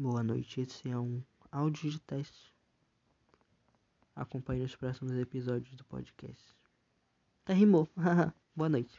Boa noite, esse é um áudio de teste. Acompanhe os próximos episódios do podcast. Até rimou. Boa noite.